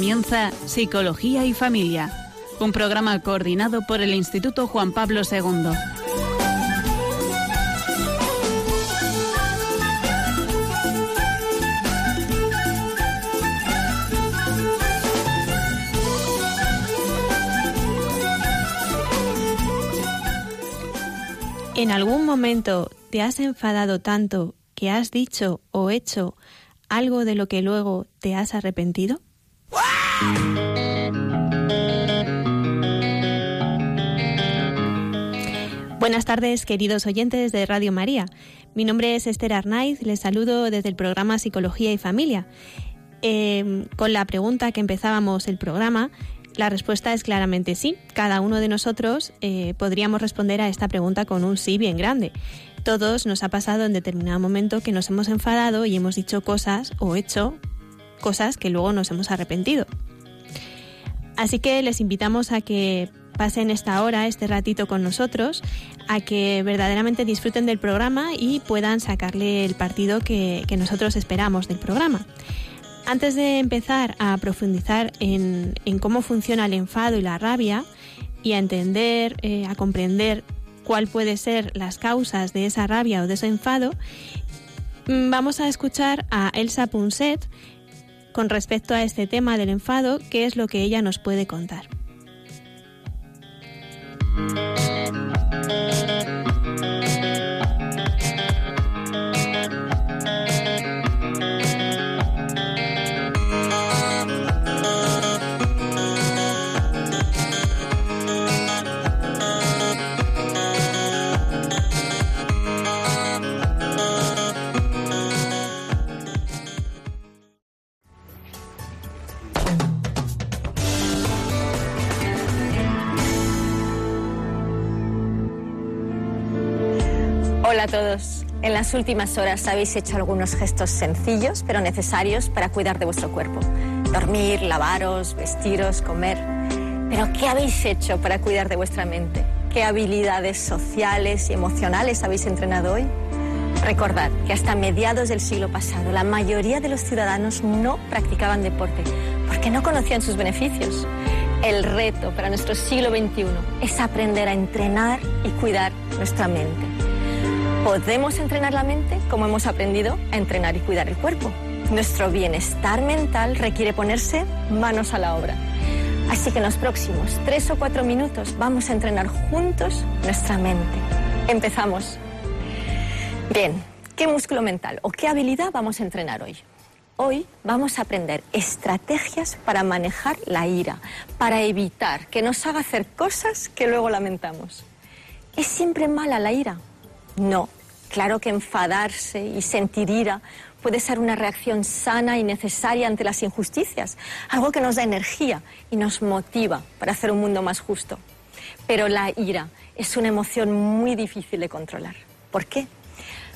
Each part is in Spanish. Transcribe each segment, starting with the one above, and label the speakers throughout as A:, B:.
A: comienza Psicología y Familia, un programa coordinado por el Instituto Juan Pablo II.
B: ¿En algún momento te has enfadado tanto que has dicho o hecho algo de lo que luego te has arrepentido? Buenas tardes, queridos oyentes de Radio María. Mi nombre es Esther Arnaiz, les saludo desde el programa Psicología y Familia. Eh, con la pregunta que empezábamos el programa, la respuesta es claramente sí. Cada uno de nosotros eh, podríamos responder a esta pregunta con un sí bien grande. Todos nos ha pasado en determinado momento que nos hemos enfadado y hemos dicho cosas o hecho cosas que luego nos hemos arrepentido. Así que les invitamos a que pasen esta hora, este ratito con nosotros, a que verdaderamente disfruten del programa y puedan sacarle el partido que nosotros esperamos del programa. Antes de empezar a profundizar en, cómo funciona el enfado y la rabia y a entender, eh, a comprender cuál puede ser las causas de esa rabia o de ese enfado, mm, vamos a escuchar a Elsa Punset con respecto a este tema del enfado, qué es lo que ella nos puede contar.
C: Las últimas horas habéis hecho algunos gestos sencillos pero necesarios para cuidar de vuestro cuerpo. Dormir, lavaros, vestiros, comer. Pero ¿qué habéis hecho para cuidar de vuestra mente? ¿Qué habilidades sociales y emocionales habéis entrenado hoy? Recordad que hasta mediados del siglo pasado la mayoría de los ciudadanos no practicaban deporte porque no conocían sus beneficios. El reto para nuestro siglo XXI es aprender a entrenar y cuidar nuestra mente. Podemos entrenar la mente como hemos aprendido a entrenar y cuidar el cuerpo. Nuestro bienestar mental requiere ponerse manos a la obra. Así que en los próximos tres o cuatro minutos vamos a entrenar juntos nuestra mente. Empezamos. Bien, ¿qué músculo mental o qué habilidad vamos a entrenar hoy? Hoy vamos a aprender estrategias para manejar la ira, para evitar que nos haga hacer cosas que luego lamentamos. ¿Es siempre mala la ira? No, claro que enfadarse y sentir ira puede ser una reacción sana y necesaria ante las injusticias, algo que nos da energía y nos motiva para hacer un mundo más justo. Pero la ira es una emoción muy difícil de controlar. ¿Por qué?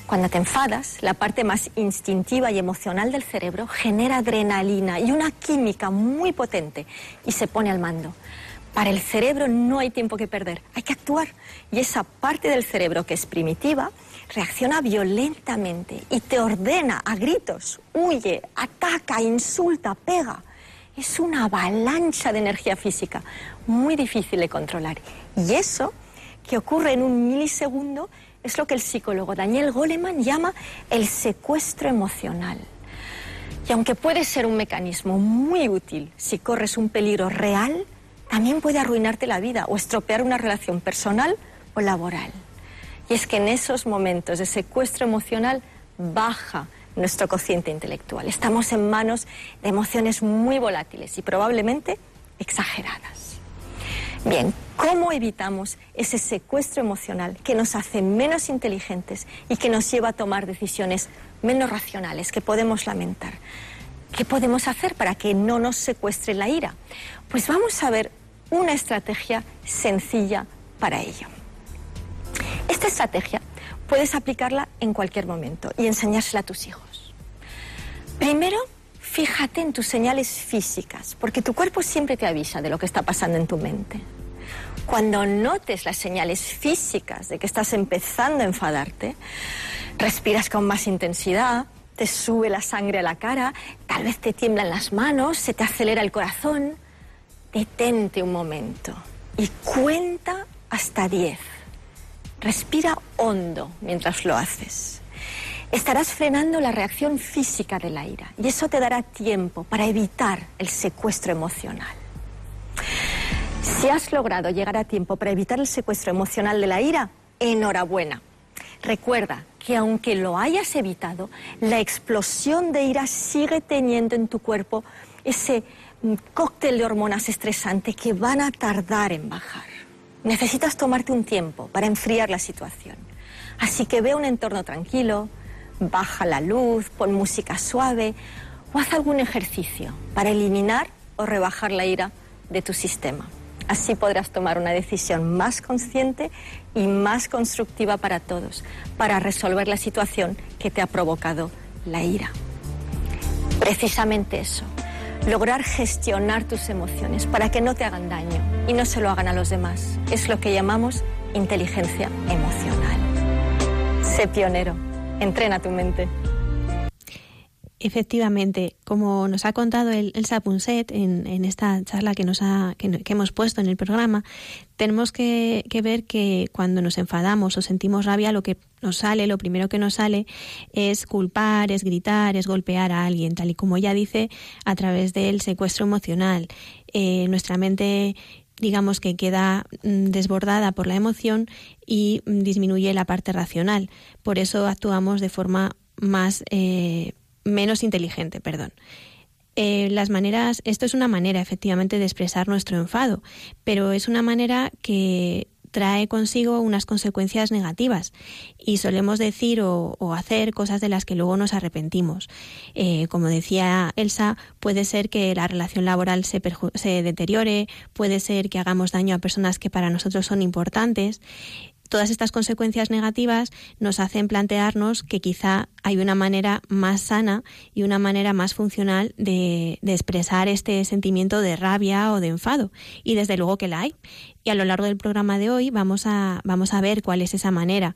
C: Cuando te enfadas, la parte más instintiva y emocional del cerebro genera adrenalina y una química muy potente y se pone al mando. Para el cerebro no hay tiempo que perder, hay que actuar. Y esa parte del cerebro que es primitiva reacciona violentamente y te ordena a gritos, huye, ataca, insulta, pega. Es una avalancha de energía física muy difícil de controlar. Y eso, que ocurre en un milisegundo, es lo que el psicólogo Daniel Goleman llama el secuestro emocional. Y aunque puede ser un mecanismo muy útil si corres un peligro real, también puede arruinarte la vida o estropear una relación personal o laboral. Y es que en esos momentos de secuestro emocional baja nuestro cociente intelectual. Estamos en manos de emociones muy volátiles y probablemente exageradas. Bien, ¿cómo evitamos ese secuestro emocional que nos hace menos inteligentes y que nos lleva a tomar decisiones menos racionales que podemos lamentar? ¿Qué podemos hacer para que no nos secuestre la ira? Pues vamos a ver una estrategia sencilla para ello. Esta estrategia puedes aplicarla en cualquier momento y enseñársela a tus hijos. Primero, fíjate en tus señales físicas, porque tu cuerpo siempre te avisa de lo que está pasando en tu mente. Cuando notes las señales físicas de que estás empezando a enfadarte, respiras con más intensidad, te sube la sangre a la cara, tal vez te tiemblan las manos, se te acelera el corazón. Detente un momento y cuenta hasta 10. Respira hondo mientras lo haces. Estarás frenando la reacción física de la ira y eso te dará tiempo para evitar el secuestro emocional. Si has logrado llegar a tiempo para evitar el secuestro emocional de la ira, enhorabuena. Recuerda que aunque lo hayas evitado, la explosión de ira sigue teniendo en tu cuerpo ese mm, cóctel de hormonas estresante que van a tardar en bajar. Necesitas tomarte un tiempo para enfriar la situación. Así que ve un entorno tranquilo, baja la luz, pon música suave o haz algún ejercicio para eliminar o rebajar la ira de tu sistema. Así podrás tomar una decisión más consciente y más constructiva para todos, para resolver la situación que te ha provocado la ira. Precisamente eso, lograr gestionar tus emociones para que no te hagan daño y no se lo hagan a los demás, es lo que llamamos inteligencia emocional. Sé pionero, entrena tu mente.
B: Efectivamente, como nos ha contado el, Elsa Punset en, esta charla que, nos ha, que, hemos puesto en el programa, tenemos que, ver que cuando nos enfadamos o sentimos rabia, lo que nos sale, lo primero que nos sale es culpar, es gritar, es golpear a alguien, tal y como ella dice, a través del secuestro emocional. Eh, nuestra mente digamos que queda mm, desbordada por la emoción y mm, disminuye la parte racional. Por eso actuamos de forma más eh, menos inteligente, perdón. Eh, las maneras, esto es una manera efectivamente de expresar nuestro enfado, pero es una manera que trae consigo unas consecuencias negativas y solemos decir o, hacer cosas de las que luego nos arrepentimos. Eh, como decía Elsa, puede ser que la relación laboral se, se deteriore, puede ser que hagamos daño a personas que para nosotros son importantes todas estas consecuencias negativas nos hacen plantearnos que quizá hay una manera más sana y una manera más funcional de, expresar este sentimiento de rabia o de enfado. Y desde luego que la hay. Y a lo largo del programa de hoy vamos a, vamos a ver cuál es esa manera.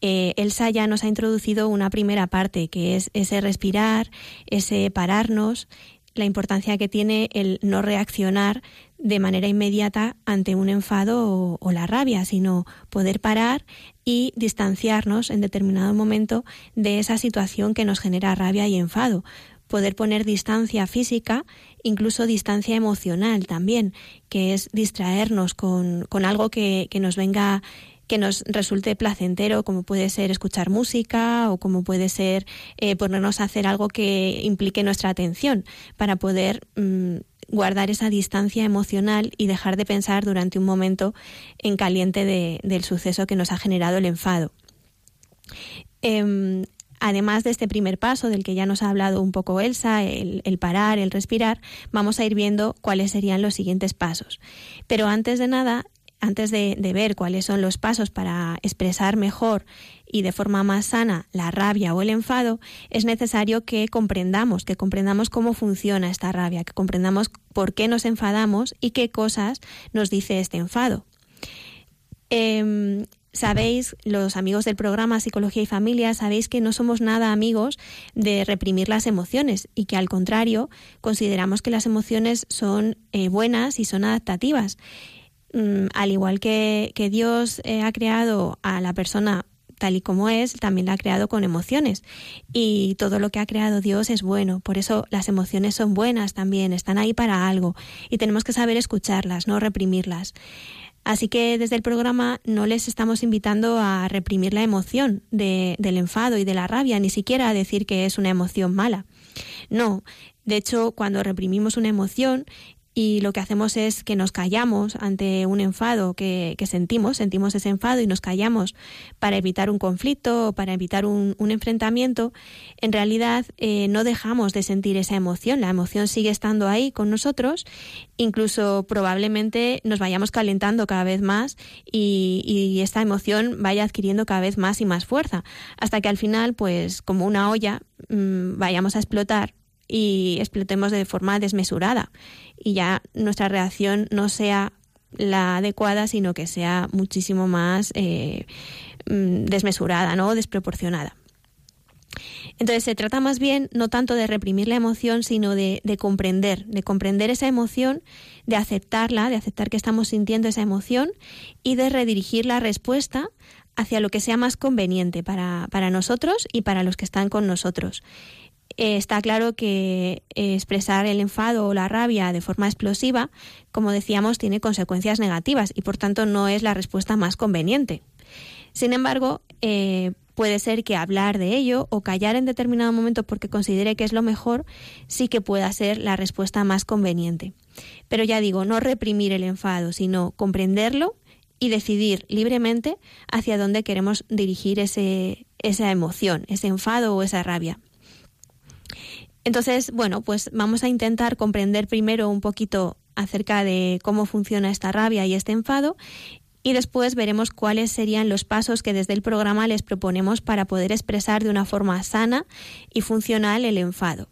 B: Eh, Elsa ya nos ha introducido una primera parte, que es ese respirar, ese pararnos, la importancia que tiene el no reaccionar de manera inmediata ante un enfado o, la rabia, sino poder parar y distanciarnos en determinado momento de esa situación que nos genera rabia y enfado. Poder poner distancia física, incluso distancia emocional también, que es distraernos con, algo que, nos venga que nos resulte placentero, como puede ser escuchar música o como puede ser eh, ponernos a hacer algo que implique nuestra atención para poder mm, guardar esa distancia emocional y dejar de pensar durante un momento en caliente del suceso que nos ha generado el enfado. Em, además de este primer paso del que ya nos ha hablado un poco Elsa, el, parar, el respirar, vamos a ir viendo cuáles serían los siguientes pasos. Pero antes de nada, antes de, ver cuáles son los pasos para expresar mejor y de forma más sana la rabia o el enfado, es necesario que comprendamos, que comprendamos cómo funciona esta rabia, que comprendamos por qué nos enfadamos y qué cosas nos dice este enfado. Em, sabéis, los amigos del programa Psicología y Familia, sabéis que no somos nada amigos de reprimir las emociones y que al contrario consideramos que las emociones son eh, buenas y son adaptativas. Mm, al igual que, Dios eh, ha creado a la persona tal y como es, también la ha creado con emociones. Y todo lo que ha creado Dios es bueno. Por eso las emociones son buenas también, están ahí para algo. Y tenemos que saber escucharlas, no reprimirlas. Así que desde el programa no les estamos invitando a reprimir la emoción del enfado y de la rabia, ni siquiera a decir que es una emoción mala. No, de hecho, cuando reprimimos una emoción y lo que hacemos es que nos callamos ante un enfado que, sentimos, sentimos ese enfado y nos callamos para evitar un conflicto o para evitar un, enfrentamiento, en realidad eh, no dejamos de sentir esa emoción, la emoción sigue estando ahí con nosotros, incluso probablemente nos vayamos calentando cada vez más y, y esta emoción vaya adquiriendo cada vez más y más fuerza, hasta que al final, pues como una olla, mm, vayamos a explotar y explotemos de forma desmesurada y ya nuestra reacción no sea la adecuada, sino que sea muchísimo más eh, mm, desmesurada, ¿no? desproporcionada. Entonces se trata más bien no tanto de reprimir la emoción, sino de, comprender, de comprender esa emoción, de aceptarla, de aceptar que estamos sintiendo esa emoción y de redirigir la respuesta hacia lo que sea más conveniente para, para nosotros y para los que están con nosotros. Eh, está claro que eh, expresar el enfado o la rabia de forma explosiva, como decíamos, tiene consecuencias negativas y por tanto no es la respuesta más conveniente. Sin embargo, eh, puede ser que hablar de ello o callar en determinado momento porque considere que es lo mejor sí que pueda ser la respuesta más conveniente. Pero ya digo, no reprimir el enfado, sino comprenderlo y decidir libremente hacia dónde queremos dirigir ese, esa emoción, ese enfado o esa rabia. Entonces, bueno, pues vamos a intentar comprender primero un poquito acerca de cómo funciona esta rabia y este enfado y después veremos cuáles serían los pasos que desde el programa les proponemos para poder expresar de una forma sana y funcional el enfado.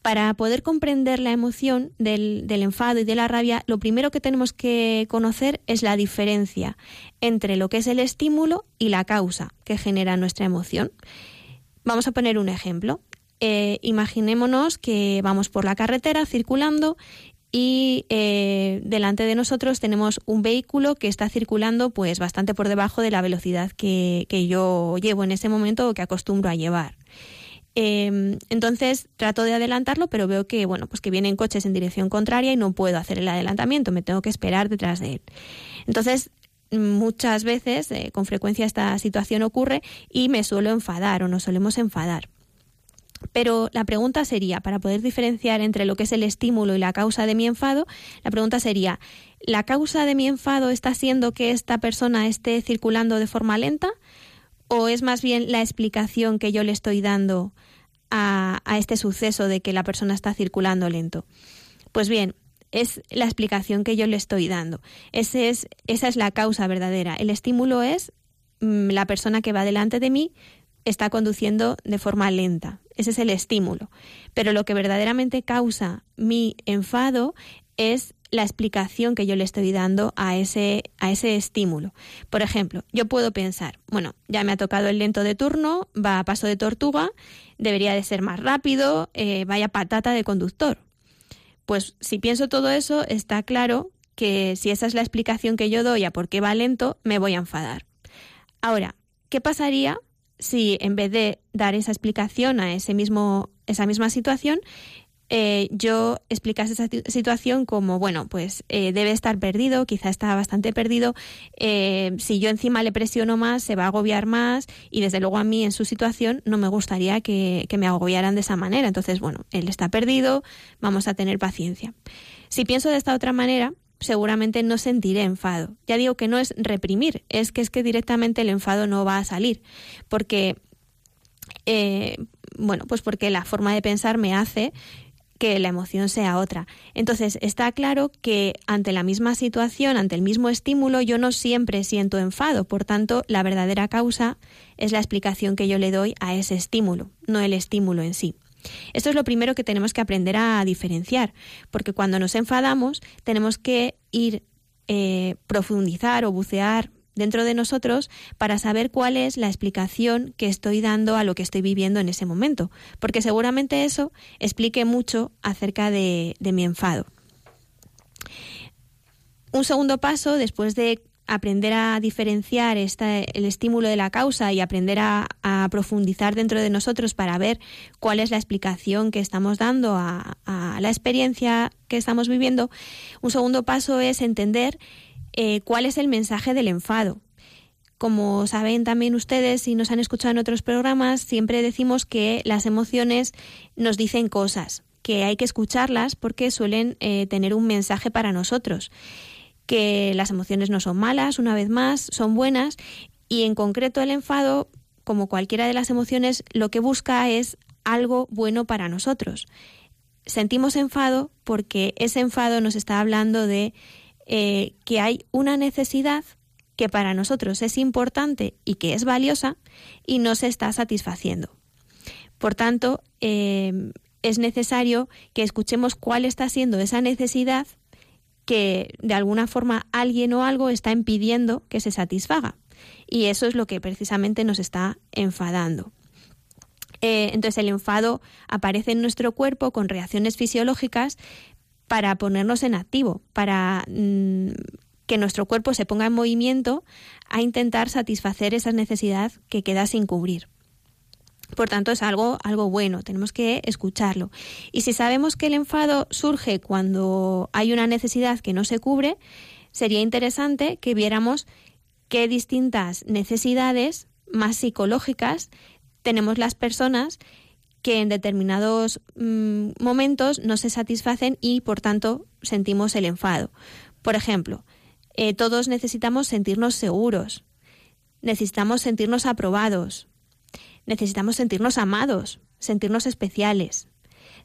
B: Para poder comprender la emoción del, enfado y de la rabia, lo primero que tenemos que conocer es la diferencia entre lo que es el estímulo y la causa que genera nuestra emoción. Vamos a poner un ejemplo. Eh, imaginémonos que vamos por la carretera circulando y eh, delante de nosotros tenemos un vehículo que está circulando pues bastante por debajo de la velocidad que, yo llevo en ese momento o que acostumbro a llevar. Em, entonces trato de adelantarlo, pero veo que bueno, pues que vienen coches en dirección contraria y no puedo hacer el adelantamiento, me tengo que esperar detrás de él. Entonces muchas veces, eh, con frecuencia esta situación ocurre y me suelo enfadar o nos solemos enfadar. Pero la pregunta sería, para poder diferenciar entre lo que es el estímulo y la causa de mi enfado, la pregunta sería, ¿la causa de mi enfado está siendo que esta persona esté circulando de forma lenta? ¿O es más bien la explicación que yo le estoy dando a, este suceso de que la persona está circulando lento? Pues bien, es la explicación que yo le estoy dando. Ese es, esa es la causa verdadera. El estímulo es mm, la persona que va delante de mí está conduciendo de forma lenta. Ese es el estímulo. Pero lo que verdaderamente causa mi enfado es la explicación que yo le estoy dando a ese, a ese estímulo. Por ejemplo, yo puedo pensar, bueno, ya me ha tocado el lento de turno, va a paso de tortuga, debería de ser más rápido, eh, vaya patata de conductor. Pues si pienso todo eso, está claro que si esa es la explicación que yo doy a por qué va lento, me voy a enfadar. Ahora, ¿qué pasaría si en vez de dar esa explicación a ese mismo, esa misma situación, eh, yo explicase esa situación como, bueno, pues eh, debe estar perdido, quizá está bastante perdido, eh, si yo encima le presiono más, se va a agobiar más y desde luego a mí en su situación no me gustaría que, que me agobiaran de esa manera. Entonces, bueno, él está perdido, vamos a tener paciencia. Si pienso de esta otra manera, seguramente no sentiré enfado. Ya digo que no es reprimir, es que es que directamente el enfado no va a salir, porque eh, bueno, pues porque la forma de pensar me hace que la emoción sea otra. Entonces, está claro que ante la misma situación, ante el mismo estímulo, yo no siempre siento enfado. Por tanto, la verdadera causa es la explicación que yo le doy a ese estímulo, no el estímulo en sí. Esto es lo primero que tenemos que aprender a diferenciar, porque cuando nos enfadamos tenemos que ir eh, profundizar o bucear dentro de nosotros para saber cuál es la explicación que estoy dando a lo que estoy viviendo en ese momento, porque seguramente eso explique mucho acerca de mi enfado. Un segundo paso, después de aprender a diferenciar el estímulo de la causa y aprender a, profundizar dentro de nosotros para ver cuál es la explicación que estamos dando a, la experiencia que estamos viviendo, un segundo paso es entender eh, cuál es el mensaje del enfado. Como saben también ustedes, si nos han escuchado en otros programas, siempre decimos que las emociones nos dicen cosas, que hay que escucharlas porque suelen eh, tener un mensaje para nosotros que las emociones no son malas, una vez más, son buenas y en concreto el enfado, como cualquiera de las emociones, lo que busca es algo bueno para nosotros. Sentimos enfado porque ese enfado nos está hablando de eh, que hay una necesidad que para nosotros es importante y que es valiosa y no se está satisfaciendo. Por tanto, eh, es necesario que escuchemos cuál está siendo esa necesidad que de alguna forma alguien o algo está impidiendo que se satisfaga. Y eso es lo que precisamente nos está enfadando. Eh, entonces el enfado aparece en nuestro cuerpo con reacciones fisiológicas para ponernos en activo, para mm, que nuestro cuerpo se ponga en movimiento a intentar satisfacer esa necesidad que queda sin cubrir. Por tanto, es algo, algo bueno, tenemos que escucharlo. Y si sabemos que el enfado surge cuando hay una necesidad que no se cubre, sería interesante que viéramos qué distintas necesidades más psicológicas tenemos las personas que en determinados mm, momentos no se satisfacen y por tanto sentimos el enfado. Por ejemplo, eh, todos necesitamos sentirnos seguros, necesitamos sentirnos aprobados, necesitamos sentirnos amados, sentirnos especiales,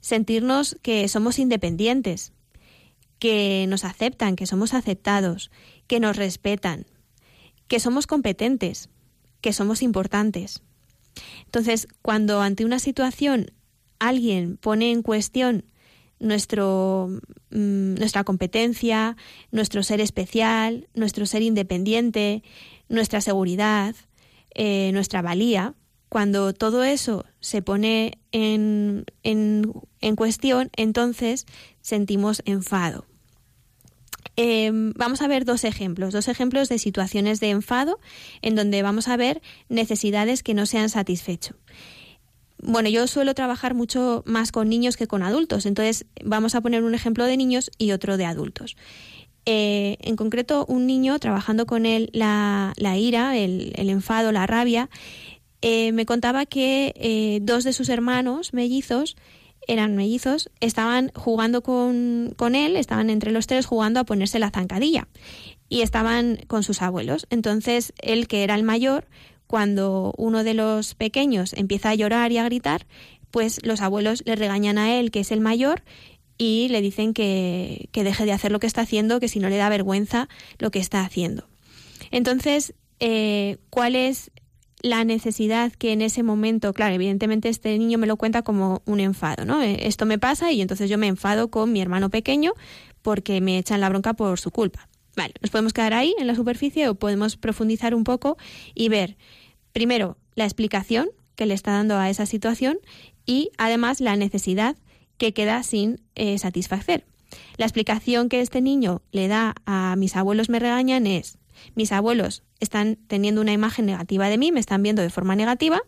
B: sentirnos que somos independientes, que nos aceptan, que somos aceptados, que nos respetan, que somos competentes, que somos importantes. Entonces, cuando ante una situación alguien pone en cuestión nuestro, mm, nuestra competencia, nuestro ser especial, nuestro ser independiente, nuestra seguridad, eh, nuestra valía, cuando todo eso se pone en, en cuestión, entonces sentimos enfado. Em, vamos a ver dos ejemplos, dos ejemplos de situaciones de enfado en donde vamos a ver necesidades que no se han satisfecho. Bueno, yo suelo trabajar mucho más con niños que con adultos, entonces vamos a poner un ejemplo de niños y otro de adultos. Eh, en concreto, un niño trabajando con él la, ira, el, enfado, la rabia, eh, me contaba que eh, dos de sus hermanos mellizos eran mellizos, estaban jugando con, con, él, estaban entre los tres jugando a ponerse la zancadilla y estaban con sus abuelos. Entonces, él, que era el mayor, cuando uno de los pequeños empieza a llorar y a gritar, pues los abuelos le regañan a él, que es el mayor, y le dicen que, que deje de hacer lo que está haciendo, que si no le da vergüenza lo que está haciendo. Entonces, eh, ¿cuál es la necesidad que en ese momento, claro, evidentemente este niño me lo cuenta como un enfado, ¿no? Eh, esto me pasa y entonces yo me enfado con mi hermano pequeño porque me echan la bronca por su culpa. Vale, nos podemos quedar ahí en la superficie o podemos profundizar un poco y ver, primero, la explicación que le está dando a esa situación y además la necesidad que queda sin eh, satisfacer. La explicación que este niño le da a mis abuelos me regañan es, mis abuelos están teniendo una imagen negativa de mí, me están viendo de forma negativa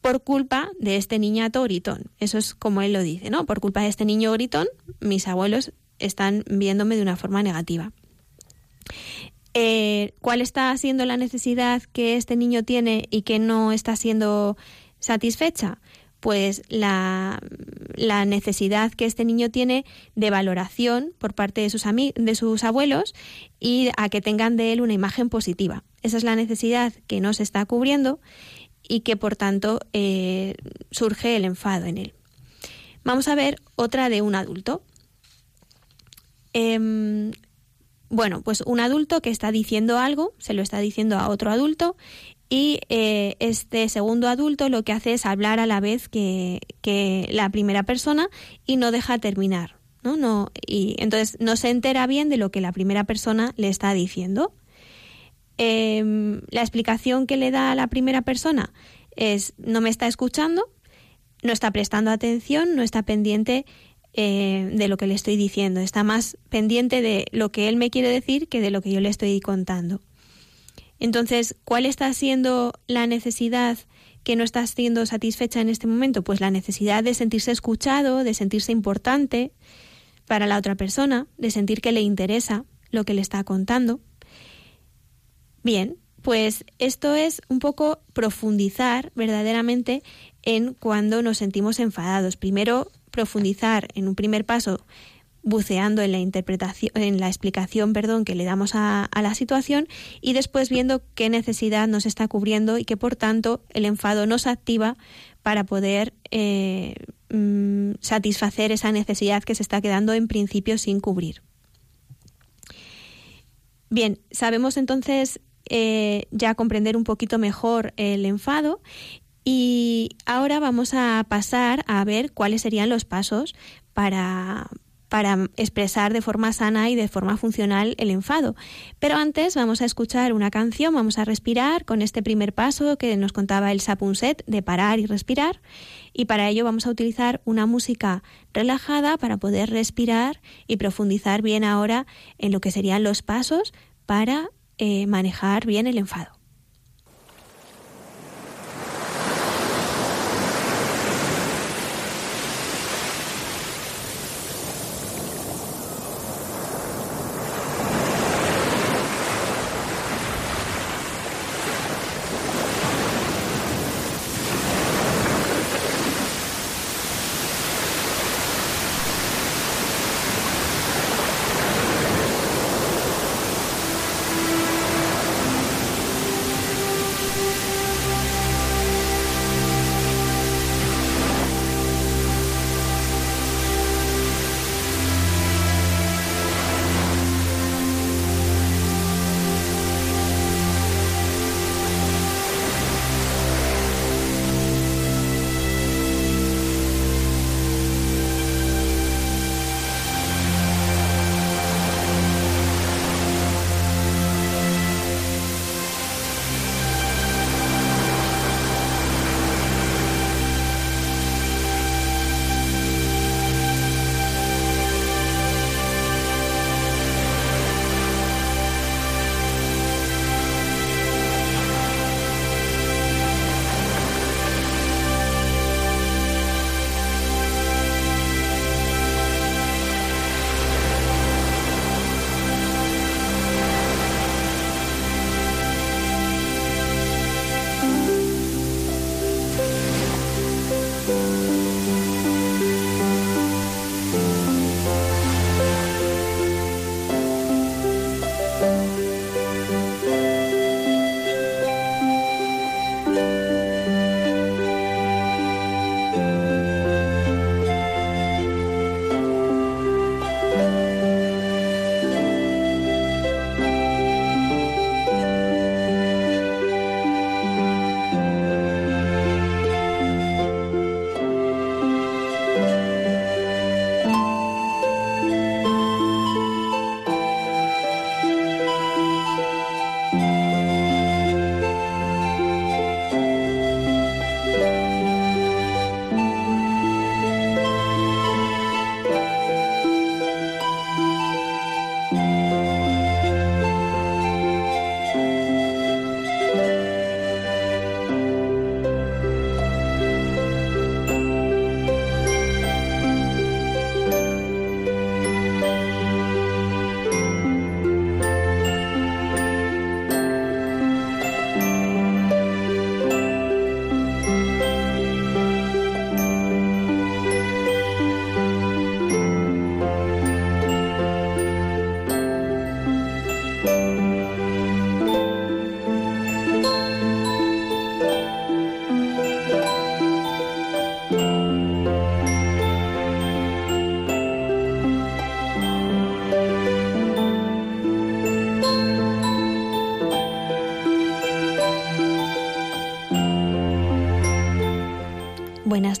B: por culpa de este niñato gritón. Eso es como él lo dice, ¿no? Por culpa de este niño gritón, mis abuelos están viéndome de una forma negativa. Eh, ¿Cuál está siendo la necesidad que este niño tiene y que no está siendo satisfecha? Pues la, la, necesidad que este niño tiene de valoración por parte de sus, de sus abuelos y a que tengan de él una imagen positiva. Esa es la necesidad que no se está cubriendo y que por tanto eh, surge el enfado en él. Vamos a ver otra de un adulto. Em, bueno, pues un adulto que está diciendo algo, se lo está diciendo a otro adulto y eh, este segundo adulto lo que hace es hablar a la vez que, la primera persona y no deja terminar. ¿no? No, y entonces no se entera bien de lo que la primera persona le está diciendo. Em, la explicación que le da a la primera persona es no me está escuchando, no está prestando atención, no está pendiente eh, de lo que le estoy diciendo, está más pendiente de lo que él me quiere decir que de lo que yo le estoy contando. Entonces, ¿cuál está siendo la necesidad que no está siendo satisfecha en este momento? Pues la necesidad de sentirse escuchado, de sentirse importante para la otra persona, de sentir que le interesa lo que le está contando. Bien, pues esto es un poco profundizar verdaderamente en cuando nos sentimos enfadados. Primero, profundizar en un primer paso buceando en la interpretación, en la explicación, perdón, que le damos a, la situación y después viendo qué necesidad nos está cubriendo y que por tanto el enfado nos activa para poder eh, mm, satisfacer esa necesidad que se está quedando en principio sin cubrir. Bien, sabemos entonces eh, ya comprender un poquito mejor el enfado y ahora vamos a pasar a ver cuáles serían los pasos para, para expresar de forma sana y de forma funcional el enfado. Pero antes vamos a escuchar una canción, vamos a respirar con este primer paso que nos contaba el Sapunset de parar y respirar. Y para ello vamos a utilizar una música relajada para poder respirar y profundizar bien ahora en lo que serían los pasos para eh, manejar bien el enfado.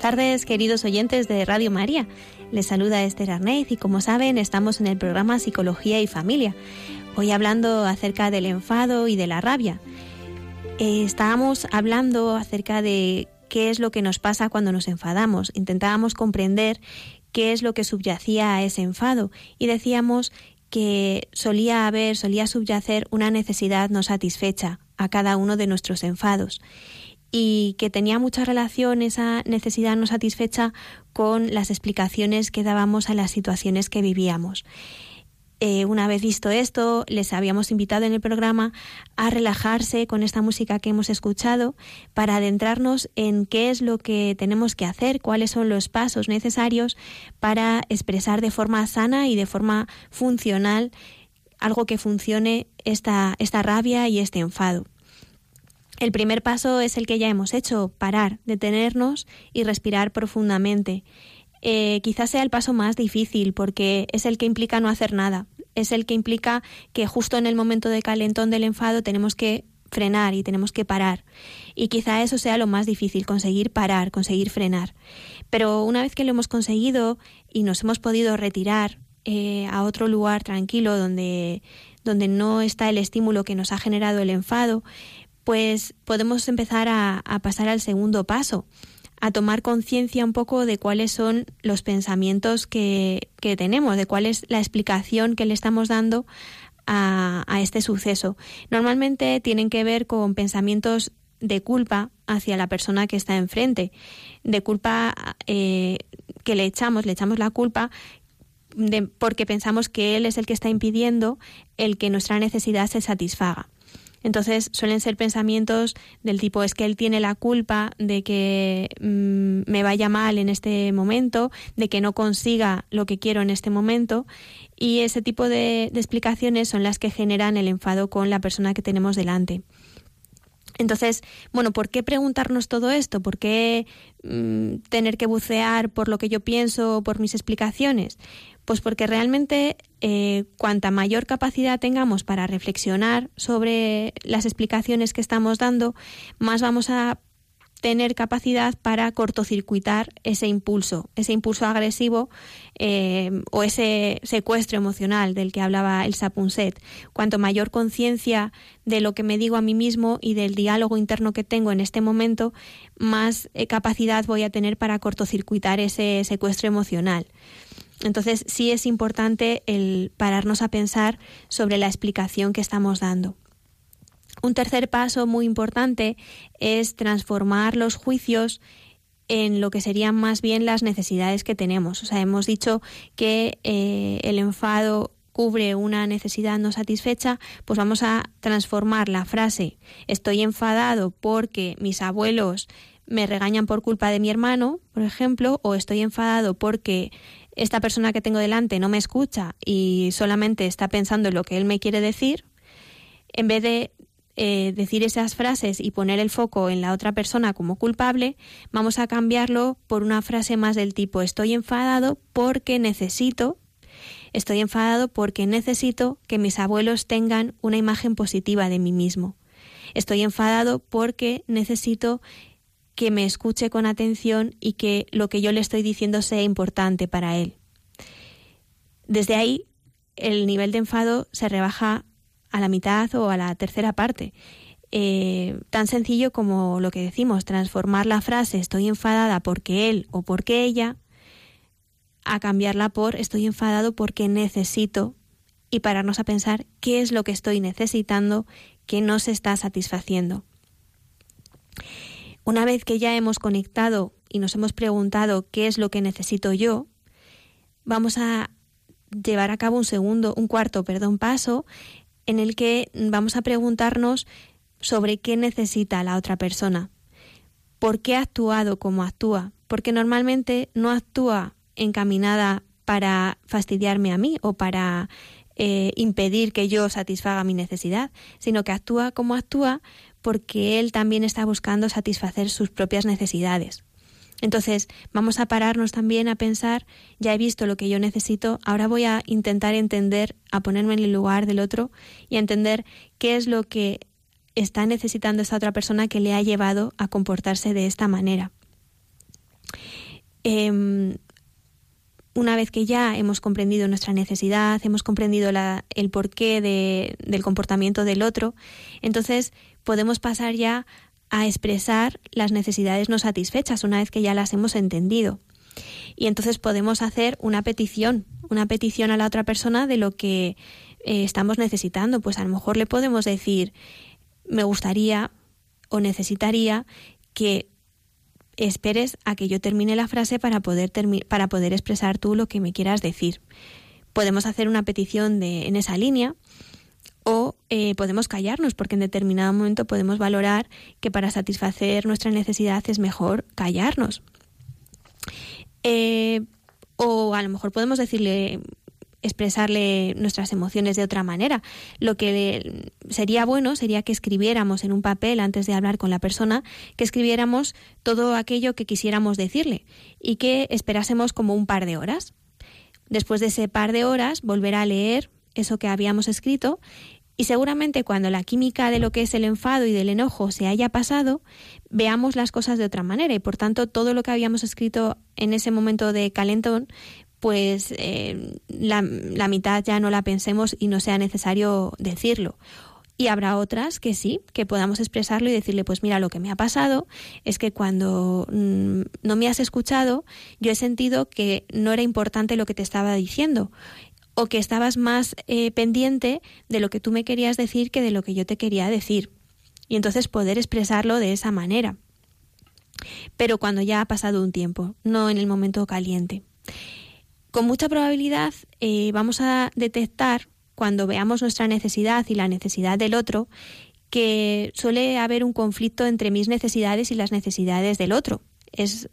B: Tardes, queridos oyentes de Radio María. Les saluda Esther Arnaiz y como saben estamos en el programa Psicología y Familia. Hoy hablando acerca del enfado y de la rabia. Eh, estábamos hablando acerca de qué es lo que nos pasa cuando nos enfadamos. Intentábamos comprender qué es lo que subyacía a ese enfado y decíamos que solía haber, solía subyacer una necesidad no satisfecha a cada uno de nuestros enfados y que tenía mucha relación esa necesidad no satisfecha con las explicaciones que dábamos a las situaciones que vivíamos. Eh, una vez visto esto, les habíamos invitado en el programa a relajarse con esta música que hemos escuchado para adentrarnos en qué es lo que tenemos que hacer, cuáles son los pasos necesarios para expresar de forma sana y de forma funcional algo que funcione esta, esta rabia y este enfado. El primer paso es el que ya hemos hecho, parar, detenernos y respirar profundamente. Eh, quizás sea el paso más difícil porque es el que implica no hacer nada, es el que implica que justo en el momento de calentón del enfado tenemos que frenar y tenemos que parar. Y quizá eso sea lo más difícil, conseguir parar, conseguir frenar. Pero una vez que lo hemos conseguido y nos hemos podido retirar eh, a otro lugar tranquilo donde, donde no está el estímulo que nos ha generado el enfado, pues podemos empezar a, pasar al segundo paso, a tomar conciencia un poco de cuáles son los pensamientos que, tenemos, de cuál es la explicación que le estamos dando a, este suceso. Normalmente tienen que ver con pensamientos de culpa hacia la persona que está enfrente, de culpa eh, que le echamos, le echamos la culpa porque pensamos que él es el que está impidiendo el que nuestra necesidad se satisfaga. Entonces suelen ser pensamientos del tipo es que él tiene la culpa de que mmm, me vaya mal en este momento, de que no consiga lo que quiero en este momento y ese tipo de, explicaciones son las que generan el enfado con la persona que tenemos delante. Entonces, bueno, ¿por qué preguntarnos todo esto? ¿Por qué mmm, tener que bucear por lo que yo pienso, por mis explicaciones? Pues porque realmente eh, cuanta mayor capacidad tengamos para reflexionar sobre las explicaciones que estamos dando, más vamos a tener capacidad para cortocircuitar ese impulso, ese impulso agresivo eh, o ese secuestro emocional del que hablaba el Sapunset. Cuanto mayor conciencia de lo que me digo a mí mismo y del diálogo interno que tengo en este momento, más eh, capacidad voy a tener para cortocircuitar ese secuestro emocional. Entonces sí es importante el pararnos a pensar sobre la explicación que estamos dando. Un tercer paso muy importante es transformar los juicios en lo que serían más bien las necesidades que tenemos. O sea, hemos dicho que eh, el enfado cubre una necesidad no satisfecha, pues vamos a transformar la frase estoy enfadado porque mis abuelos me regañan por culpa de mi hermano, por ejemplo, o estoy enfadado porque esta persona que tengo delante no me escucha y solamente está pensando en lo que él me quiere decir, en vez de eh, decir esas frases y poner el foco en la otra persona como culpable, vamos a cambiarlo por una frase más del tipo estoy enfadado porque necesito, estoy enfadado porque necesito que mis abuelos tengan una imagen positiva de mí mismo. Estoy enfadado porque necesito que me escuche con atención y que lo que yo le estoy diciendo sea importante para él. Desde ahí, el nivel de enfado se rebaja a la mitad o a la tercera parte. Eh, tan sencillo como lo que decimos, transformar la frase estoy enfadada porque él o porque ella a cambiarla por estoy enfadado porque necesito y pararnos a pensar qué es lo que estoy necesitando que no se está satisfaciendo. Una vez que ya hemos conectado y nos hemos preguntado qué es lo que necesito yo, vamos a llevar a cabo un segundo, un cuarto, perdón, paso en el que vamos a preguntarnos sobre qué necesita la otra persona, por qué ha actuado como actúa, porque normalmente no actúa encaminada para fastidiarme a mí o para eh, impedir que yo satisfaga mi necesidad, sino que actúa como actúa porque él también está buscando satisfacer sus propias necesidades. Entonces, vamos a pararnos también a pensar, ya he visto lo que yo necesito, ahora voy a intentar entender, a ponerme en el lugar del otro y a entender qué es lo que está necesitando esta otra persona que le ha llevado a comportarse de esta manera. Eh, una vez que ya hemos comprendido nuestra necesidad, hemos comprendido la, el porqué de, del comportamiento del otro, entonces podemos pasar ya a expresar las necesidades no satisfechas una vez que ya las hemos entendido. Y entonces podemos hacer una petición, una petición a la otra persona de lo que eh, estamos necesitando. Pues a lo mejor le podemos decir, me gustaría o necesitaría que esperes a que yo termine la frase para poder, para poder expresar tú lo que me quieras decir. Podemos hacer una petición de, en esa línea o eh, podemos callarnos porque en determinado momento podemos valorar que para satisfacer nuestra necesidad es mejor callarnos. Eh, o a lo mejor podemos decirle expresarle nuestras emociones de otra manera. Lo que sería bueno sería que escribiéramos en un papel antes de hablar con la persona, que escribiéramos todo aquello que quisiéramos decirle y que esperásemos como un par de horas. Después de ese par de horas, volver a leer eso que habíamos escrito Y seguramente cuando la química de lo que es el enfado y del enojo se haya pasado, veamos las cosas de otra manera y por tanto todo lo que habíamos escrito en ese momento de calentón, pues eh, la, mitad ya no la pensemos y no sea necesario decirlo. Y habrá otras que sí, que podamos expresarlo y decirle, pues mira, lo que me ha pasado es que cuando mm, no me has escuchado, yo he sentido que no era importante lo que te estaba diciendo o que estabas más eh, pendiente de lo que tú me querías decir que de lo que yo te quería decir. Y entonces poder expresarlo de esa manera. Pero cuando ya ha pasado un tiempo, no en el momento caliente. Con mucha probabilidad eh, vamos a detectar cuando veamos nuestra necesidad y la necesidad del otro que suele haber un conflicto entre mis necesidades y las necesidades del otro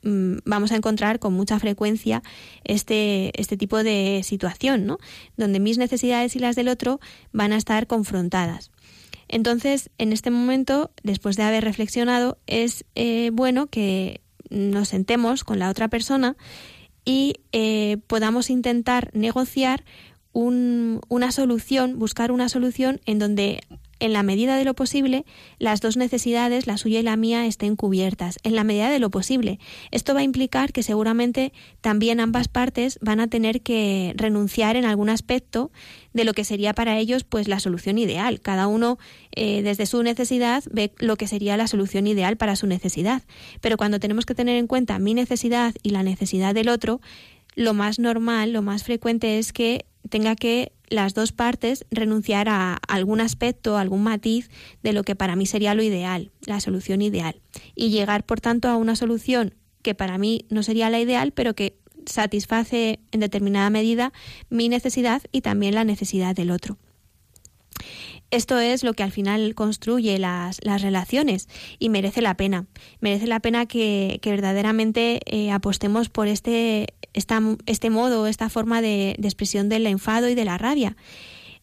B: mm, vamos a encontrar con mucha frecuencia este, este tipo de situación, ¿no? Donde mis necesidades y las del otro van a estar confrontadas. Entonces, en este momento, después de haber reflexionado, es eh, bueno que nos sentemos con la otra persona y eh, podamos intentar negociar una solución, buscar una solución en donde en la medida de lo posible, las dos necesidades, la suya y la mía, estén cubiertas, en la medida de lo posible. Esto va a implicar que seguramente también ambas partes van a tener que renunciar en algún aspecto de lo que sería para ellos pues la solución ideal. Cada uno eh, desde su necesidad ve lo que sería la solución ideal para su necesidad. Pero cuando tenemos que tener en cuenta mi necesidad y la necesidad del otro, lo más normal, lo más frecuente es que tenga que las dos partes renunciar a algún aspecto, algún matiz de lo que para mí sería lo ideal, la solución ideal, y llegar, por tanto, a una solución que para mí no sería la ideal, pero que satisface en determinada medida mi necesidad y también la necesidad del otro. Esto es lo que al final construye las, las relaciones y merece la pena. Merece la pena que, verdaderamente eh, apostemos por este, este modo, esta forma de, de expresión del enfado y de la rabia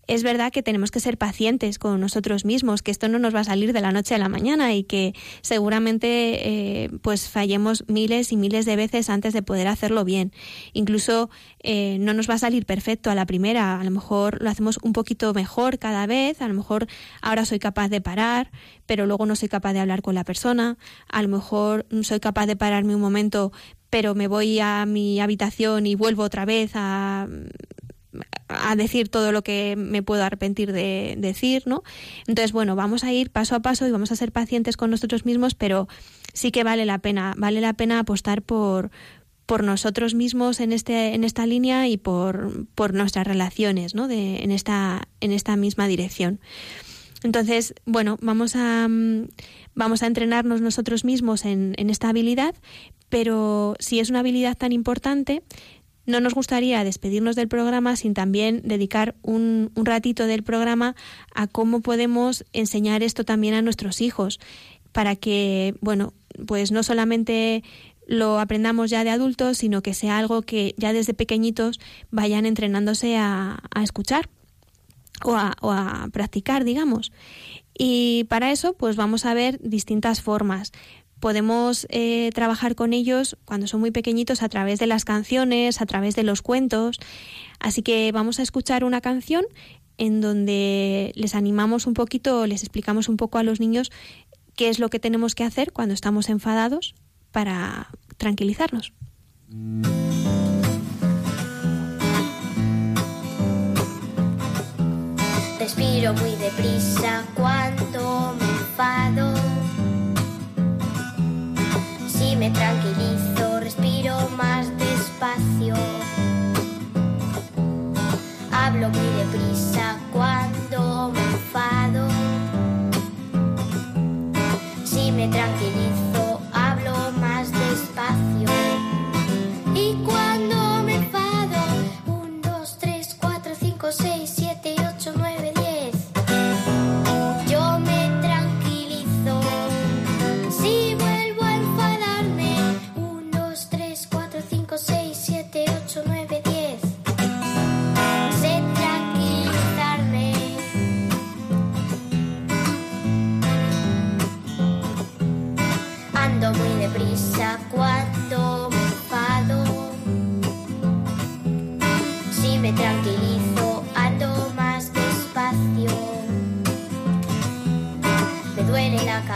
B: es verdad que tenemos que ser pacientes con nosotros mismos, que esto no nos va a salir de la noche a la mañana y que seguramente eh, pues fallemos miles y miles de veces antes de poder hacerlo bien. Incluso eh, no nos va a salir perfecto a la primera, a lo mejor lo hacemos un poquito mejor cada vez, a lo mejor ahora soy capaz de parar, pero luego no soy capaz de hablar con la persona, a lo mejor soy capaz de pararme un momento, pero me voy a mi habitación y vuelvo otra vez a a decir todo lo que me puedo arrepentir de decir, ¿no? Entonces, bueno, vamos a ir paso a paso y vamos a ser pacientes con nosotros mismos, pero sí que vale la pena, vale la pena apostar por por nosotros mismos en este en esta línea y por, por nuestras relaciones, ¿no? En esta en esta misma dirección. Entonces, bueno, vamos a vamos a entrenarnos nosotros mismos en esta habilidad, pero si es una habilidad tan importante, no nos gustaría despedirnos del programa sin también dedicar un, un, ratito del programa a cómo podemos enseñar esto también a nuestros hijos para que, bueno, pues no solamente lo aprendamos ya de adultos, sino que sea algo que ya desde pequeñitos vayan entrenándose a, a escuchar o a, o a practicar, digamos. Y para eso, pues vamos a ver distintas formas podemos eh, trabajar con ellos cuando son muy pequeñitos a través de las canciones, a través de los cuentos. Así que vamos a escuchar una canción en donde les animamos un poquito, les explicamos un poco a los niños qué es lo que tenemos que hacer cuando estamos enfadados para tranquilizarnos.
D: Respiro muy deprisa cuando me enfado me tranquilizo, respiro más despacio. Hablo muy deprisa cuando me enfado. Si me tranquilizo,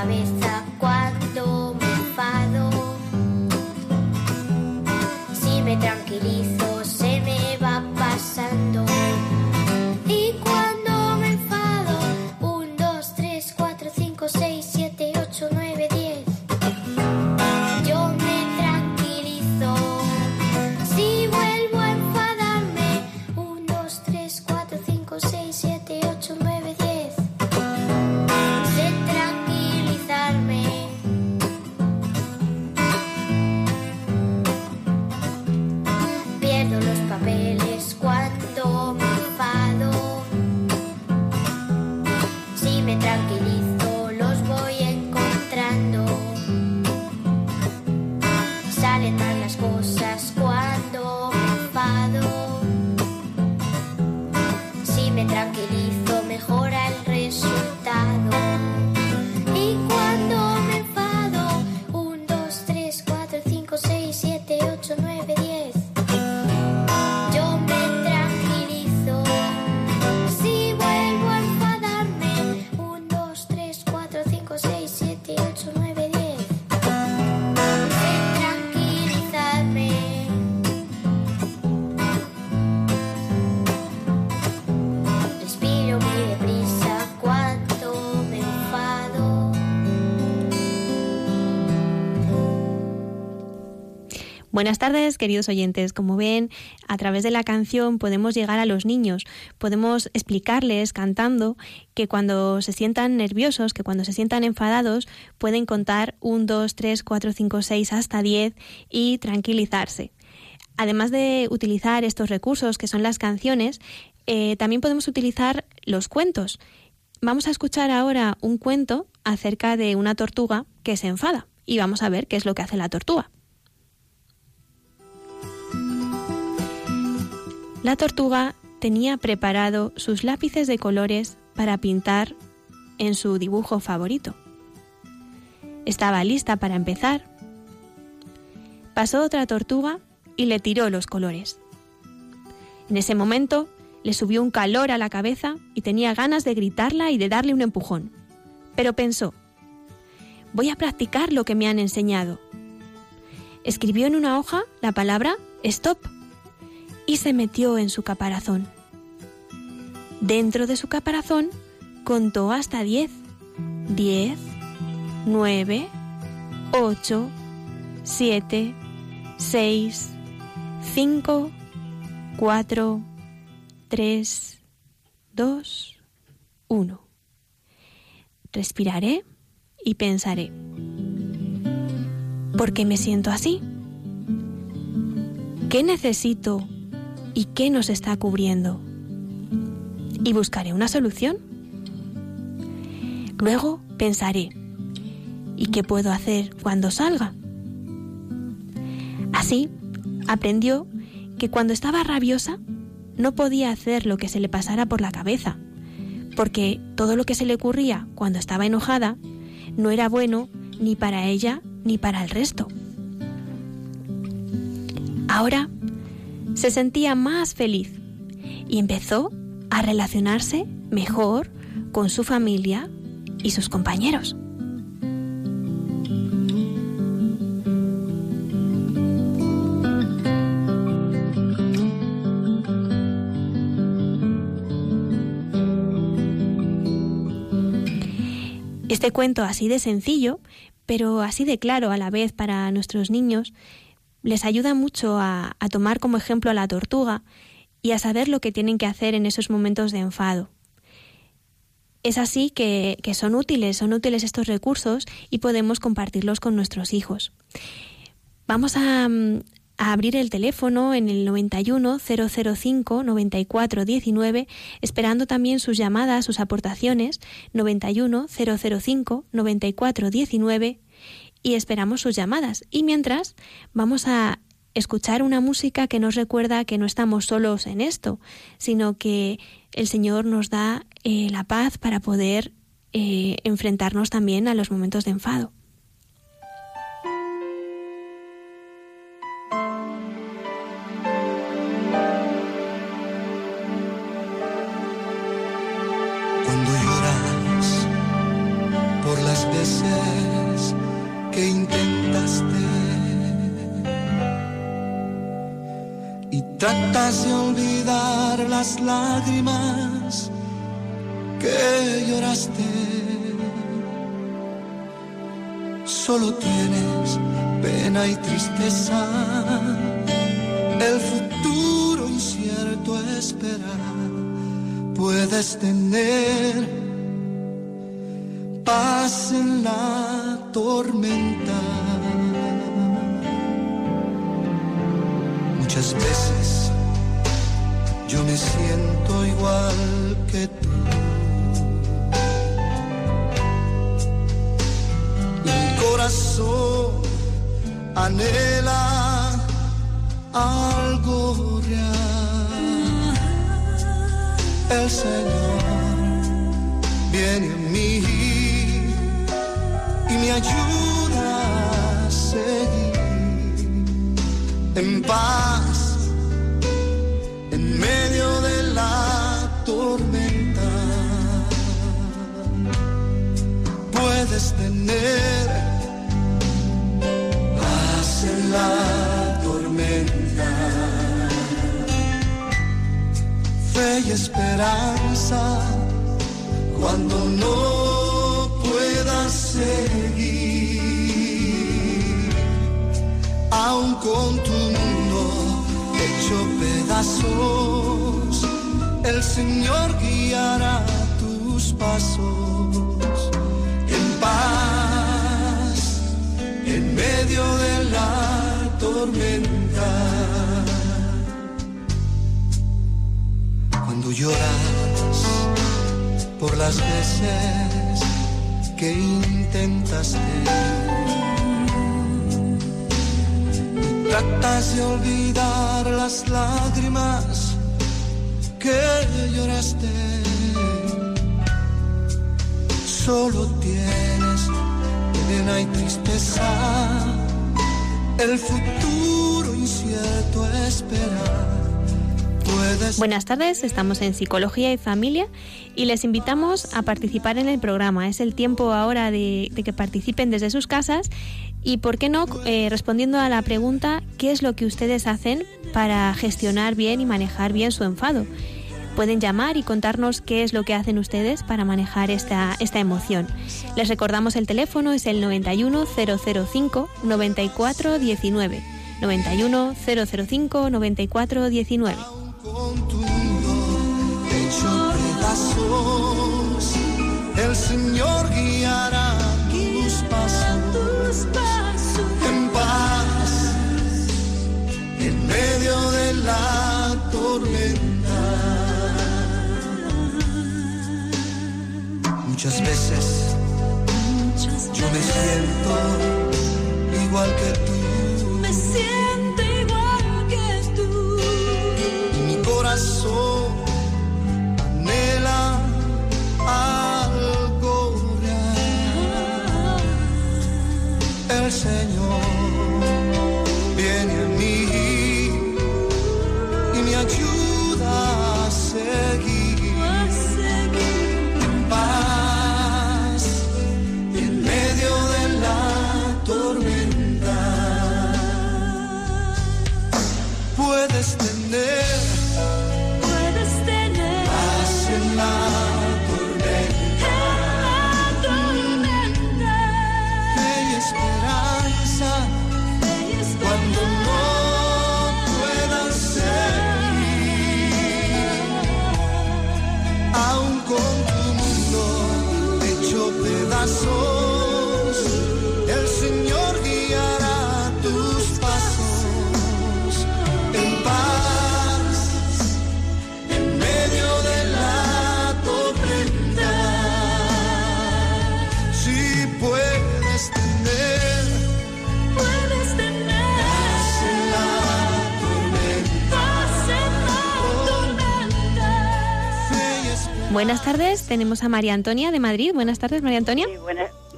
D: cabeza
B: Buenas tardes, queridos oyentes. Como ven, a través de la canción podemos llegar a los niños, podemos explicarles cantando que cuando se sientan nerviosos, que cuando se sientan enfadados, pueden contar 1, 2, 3, 4, 5, 6 hasta 10 y tranquilizarse. Además de utilizar estos recursos que son las canciones, eh, también podemos utilizar los cuentos. Vamos a escuchar ahora un cuento acerca de una tortuga que se enfada y vamos a ver qué es lo que hace la tortuga. La tortuga tenía preparado sus lápices de colores para pintar en su dibujo favorito. Estaba lista para empezar. Pasó otra tortuga y le tiró los colores. En ese momento le subió un calor a la cabeza y tenía ganas de gritarla y de darle un empujón. Pero pensó, voy a practicar lo que me han enseñado. Escribió en una hoja la palabra stop y se metió en su caparazón. Dentro de su caparazón contó hasta diez. Diez, nueve, ocho, siete, seis, cinco, cuatro, tres, dos, uno. Respiraré y pensaré. ¿Por qué me siento así? ¿Qué necesito y qué nos está cubriendo? Y buscaré una solución. Luego pensaré, ¿y qué puedo hacer cuando salga? Así, aprendió que cuando estaba rabiosa no podía hacer lo que se le pasara por la cabeza, porque todo lo que se le ocurría cuando estaba enojada no era bueno ni para ella ni para el resto. Ahora se sentía más feliz y empezó a relacionarse mejor con su familia y sus compañeros. Este cuento así de sencillo, pero así de claro a la vez para nuestros niños, les ayuda mucho a, tomar como ejemplo a la tortuga y a saber lo que tienen que hacer en esos momentos de enfado. Es así que, son útiles, son útiles estos recursos y podemos compartirlos con nuestros hijos. Vamos a, a abrir el teléfono en el 91 005 94 19, esperando también sus llamadas, sus aportaciones, 91 005 94 19, y esperamos sus llamadas. Y mientras, vamos a escuchar una música que nos recuerda que no estamos solos en esto, sino que el Señor nos da eh, la paz para poder eh, enfrentarnos también a los momentos de enfado.
E: Lágrimas que lloraste. Solo tienes pena y tristeza, el futuro incierto esperar. Puedes tener paz en la tormenta. Muchas veces yo me siento igual que tú. Mi corazón anhela algo real. El Señor viene a mí me ayuda a seguir en paz tener. Paz en la tormenta, fe y esperanza. Cuando no seguir, aún con tu mundo hecho pedazos, el Señor guiará tus pasos medio de la tormenta. Cuando lloras por las veces que intentaste. tratas de olvidar las lágrimas que lloraste. Solo tienes
B: Buenas tardes, estamos en Psicología y Familia y les invitamos a participar en el programa. Es el tiempo ahora de, que participen desde sus casas y, ¿por qué no?, eh, respondiendo a la pregunta, ¿qué es lo que ustedes hacen para gestionar bien y manejar bien su enfado? Pueden llamar y contarnos qué es lo que hacen ustedes para manejar esta, esta emoción. Les recordamos el teléfono, es el 91 005 94 19. 91 005 94 19
E: con tu mundo hecho pedazos, el Señor guiará tus pasos, en paz, en medio de la tormenta. Muchas veces yo me siento igual que tú.
F: Me siento
E: corazón anhela algo Puedes
B: tenemos a María Antonia de Madrid. Buenas tardes, María Antonia.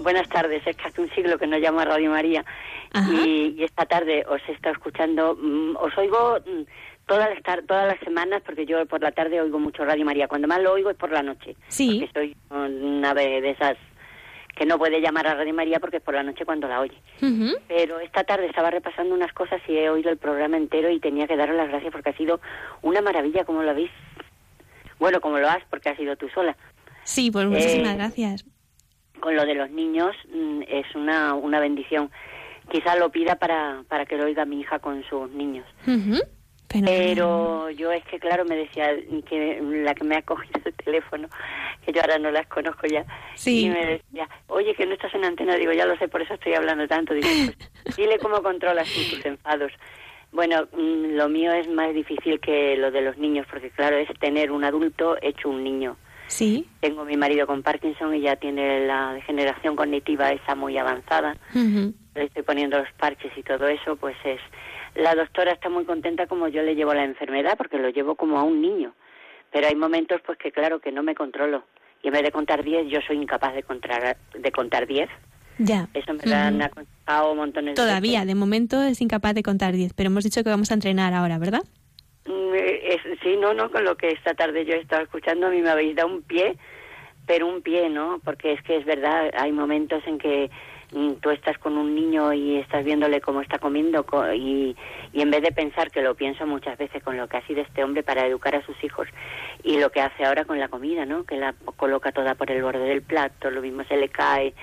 G: buenas, tardes, es que hace un siglo que no llamo a Radio María y, esta tarde os he estado escuchando, mm, os oigo mm, todas las, todas las semanas porque yo por la tarde oigo mucho Radio María. Cuando más lo oigo es por la noche.
B: Sí.
G: Porque soy una de esas que no puede llamar a Radio María porque es por la noche cuando la oye. Pero esta tarde estaba repasando unas cosas y he oído el programa entero y tenía que daros las gracias porque ha sido una maravilla, como lo habéis. Bueno, como lo has, porque has sido tú sola.
B: Sí, pues muchísimas eh, gracias.
G: Con lo de los niños mm, es una, una bendición. Quizá lo pida para, para que lo oiga mi hija con sus niños. Pero yo es que, claro, me decía que la que me ha cogido el teléfono, que yo ahora no las conozco ya, y me decía, oye, que no estás en antena, digo, ya lo sé, por eso estoy hablando tanto. Digo, pues, dile cómo controlas tus enfados. Bueno, mm, lo mío es más difícil que lo de los niños, porque claro, es tener un adulto hecho un niño.
B: Sí.
G: Tengo mi marido con Parkinson y ya tiene la degeneración cognitiva esa muy avanzada. Le estoy poniendo los parches y todo eso, pues es la doctora está muy contenta como yo le llevo la enfermedad porque lo llevo como a un niño. Pero hay momentos pues que claro que no me controlo. Y en vez de contar 10, yo soy incapaz de contar de contar 10.
B: Ya.
G: Eso me uh han aconsejado montones
B: Todavía, de momento es incapaz de contar 10, pero hemos dicho que vamos a entrenar ahora, ¿verdad?
G: Mm, eh, sí, no, no, con lo que esta tarde yo he estado escuchando, a mí me habéis dado un pie, pero un pie, ¿no? Porque es que es verdad, hay momentos en que Mm, tú estás con un niño y estás viéndole cómo está comiendo y, y en vez de pensar que lo pienso muchas veces con lo que ha sido este hombre para educar a sus hijos y lo que hace ahora con la comida, ¿no? Que la coloca toda por el borde del plato, lo mismo se le cae,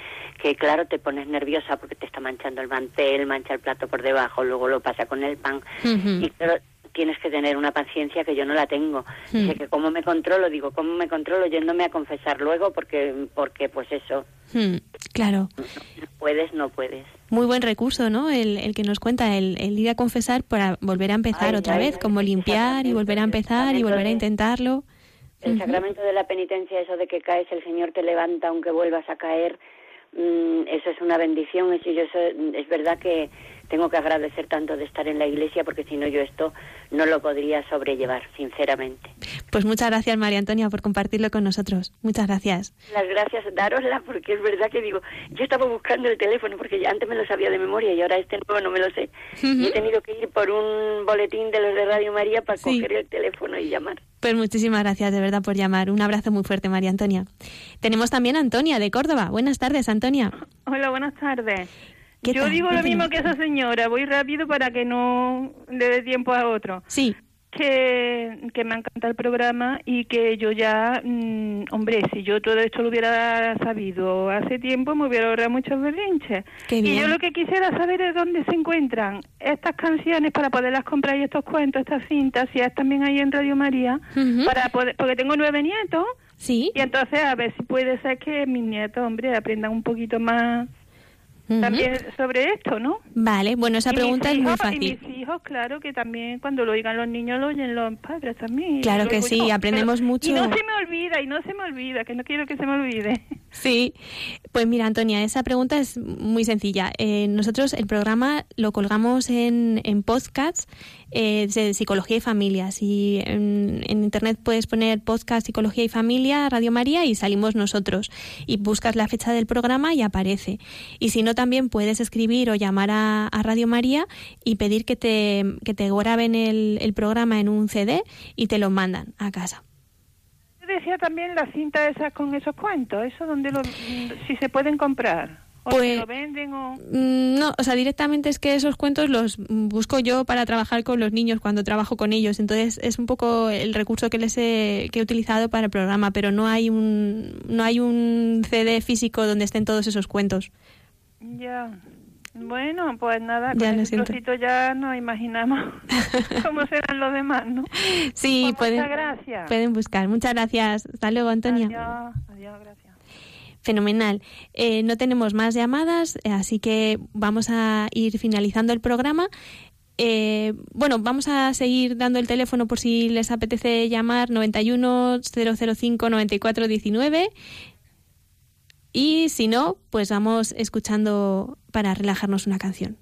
G: que claro te pones nerviosa porque te está manchando el mantel, mancha el plato por debajo, luego lo pasa con el pan y claro, tienes que tener una paciencia que yo no la tengo. Dice que cómo me controlo, digo, cómo me controlo yéndome a confesar luego porque porque pues eso.
B: Claro.
G: No, puedes, no puedes.
B: Muy buen recurso, ¿no? El, el que nos cuenta, el, el, ir a confesar para volver a empezar otra vez, como limpiar y volver a empezar y volver a intentarlo.
G: El sacramento de la penitencia, eso de que caes, el Señor te levanta aunque vuelvas a caer, mm, eso es una bendición. Eso, yo, es verdad que tengo que agradecer tanto de estar en la iglesia porque si no yo esto no lo podría sobrellevar, sinceramente.
B: Pues muchas gracias María Antonia por compartirlo con nosotros. Muchas gracias.
G: Las gracias, darosla porque es verdad que digo, yo estaba buscando el teléfono porque ya antes me lo sabía de memoria y ahora este nuevo no me lo sé. y he tenido que ir por un boletín de los de Radio María para coger el teléfono y llamar.
B: Pues muchísimas gracias de verdad por llamar. Un abrazo muy fuerte María Antonia. Tenemos también a Antonia de Córdoba. Buenas tardes, Antonia.
F: Hola, buenas tardes. Yo digo lo mismo que esa señora, voy rápido para que no le dé tiempo a otro.
B: Sí.
F: Que, que me encanta el programa y que yo ya, mm, hombre, si yo todo esto lo hubiera sabido hace tiempo, me hubiera ahorrado muchos berrinches. Y yo lo que quisiera saber es dónde se encuentran estas canciones para poderlas comprar y estos cuentos, estas cintas, si es también ahí en Radio María, para poder, porque tengo nueve nietos.
B: Sí.
F: Y entonces a ver si puede ser que mis nietos, hombre, aprendan un poquito más también sobre esto, ¿no?
B: Vale, bueno, esa pregunta es muy fácil.
F: Y mis hijos, claro, que también cuando lo oigan los niños, lo oyen los padres también.
B: Claro que sí, aprendemos mucho.
F: Y no se me olvida, y no se me olvida, que no quiero que se me olvide.
B: Sí, pues mira, Antonia, esa pregunta es muy sencilla. Eh, nosotros el programa lo colgamos en, en podcasts eh, de psicología y familia. Si en, internet puedes poner podcast psicología y familia, Radio María, y salimos nosotros. Y buscas la fecha del programa y aparece. Y si no, también puedes escribir o llamar a, Radio María y pedir que te, que te graben el, el programa en un CD y te lo mandan a casa
F: decía también la cinta esa con esos cuentos, eso donde lo, si se pueden comprar. ¿O
B: pues,
F: lo venden o...?
B: Mm, no, o sea, directamente es que esos cuentos los busco yo para trabajar con los niños cuando trabajo con ellos. Entonces es un poco el recurso que les he, que he utilizado para el programa, pero no hay un no hay un CD físico donde estén todos esos cuentos.
F: Ya. Bueno, pues nada, ya con ese trocito ya nos imaginamos cómo serán los demás, ¿no?
B: Sí,
F: pues
B: pueden,
F: gracias.
B: pueden buscar. Muchas gracias. Hasta luego, Antonia.
F: Adiós, adiós gracias.
B: Fenomenal. Eh, no tenemos más llamadas, eh, así que vamos a ir finalizando el programa. Eh, bueno, vamos a seguir dando el teléfono por si les apetece llamar 91 005 94 19 y si no, pues vamos escuchando para relajarnos una canción.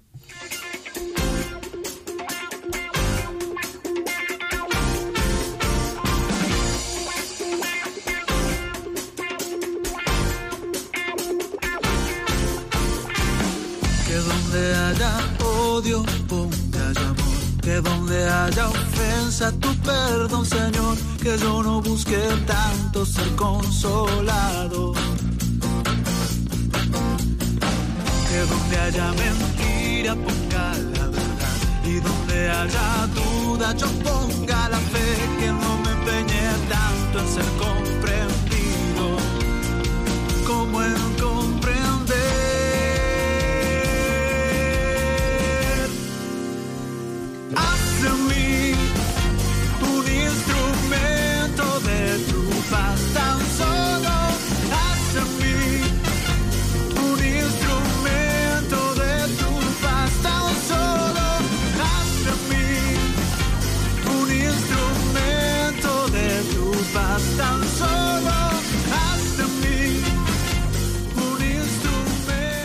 E: Que donde haya odio, ponga amor. Que donde haya ofensa, tu perdón, Señor. Que yo no busque tanto ser consolado haya mentira ponga la verdad. Y donde haya duda yo ponga la fe que no me empeñe tanto en ser comprendido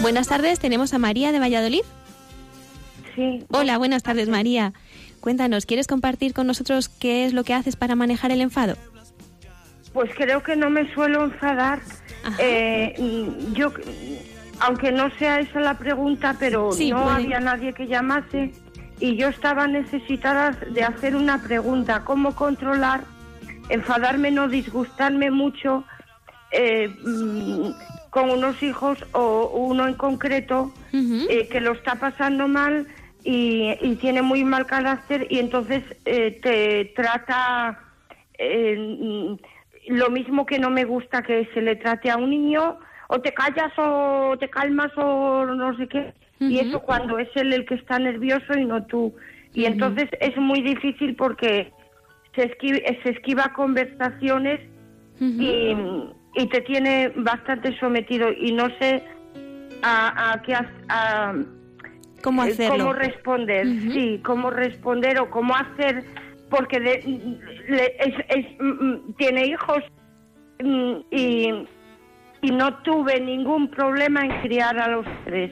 B: Buenas tardes, tenemos a María de Valladolid.
H: Sí.
B: Hola, buenas tardes María. Cuéntanos, ¿quieres compartir con nosotros qué es lo que haces para manejar el enfado?
H: Pues creo que no me suelo enfadar. Eh, yo, aunque no sea esa la pregunta, pero no había nadie que llamase y yo estaba necesitada de hacer una pregunta, ¿cómo controlar, enfadarme, no disgustarme mucho? Eh, mm, con unos hijos o uno en concreto eh, que lo está pasando mal y, tiene muy mal carácter y entonces eh, te trata eh, lo mismo que no me gusta que se le trate a un niño o te callas o te calmas o no sé qué y eso cuando es él el que está nervioso y no tú. Y entonces es muy difícil porque se esquiva, se esquiva conversaciones y y te tiene bastante sometido y no sé a, a qué a,
B: cómo eh, hacerlo
H: cómo responder sí cómo responder o cómo hacer porque es, mm, mm, tiene hijos mm, y, y no tuve ningún problema en criar a los tres.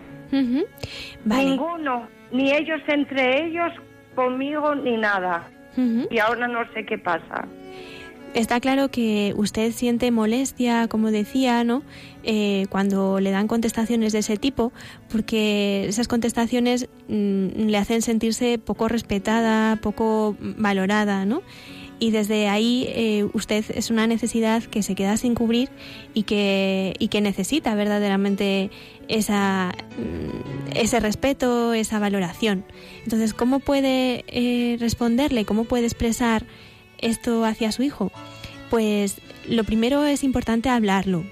H: Ninguno ni ellos entre ellos conmigo ni nada. Y ahora no sé qué pasa
B: Está claro que usted siente molestia, como decía, ¿no? Eh, cuando le dan contestaciones de ese tipo, porque esas contestaciones mm, le hacen sentirse poco respetada, poco valorada, ¿no? Y desde ahí eh, usted es una necesidad que se queda sin cubrir y que, y que necesita verdaderamente esa, mm, ese respeto, esa valoración. Entonces, ¿cómo puede eh, responderle? ¿Cómo puede expresar? Esto hacia su hijo? Pues lo primero es importante hablarlo,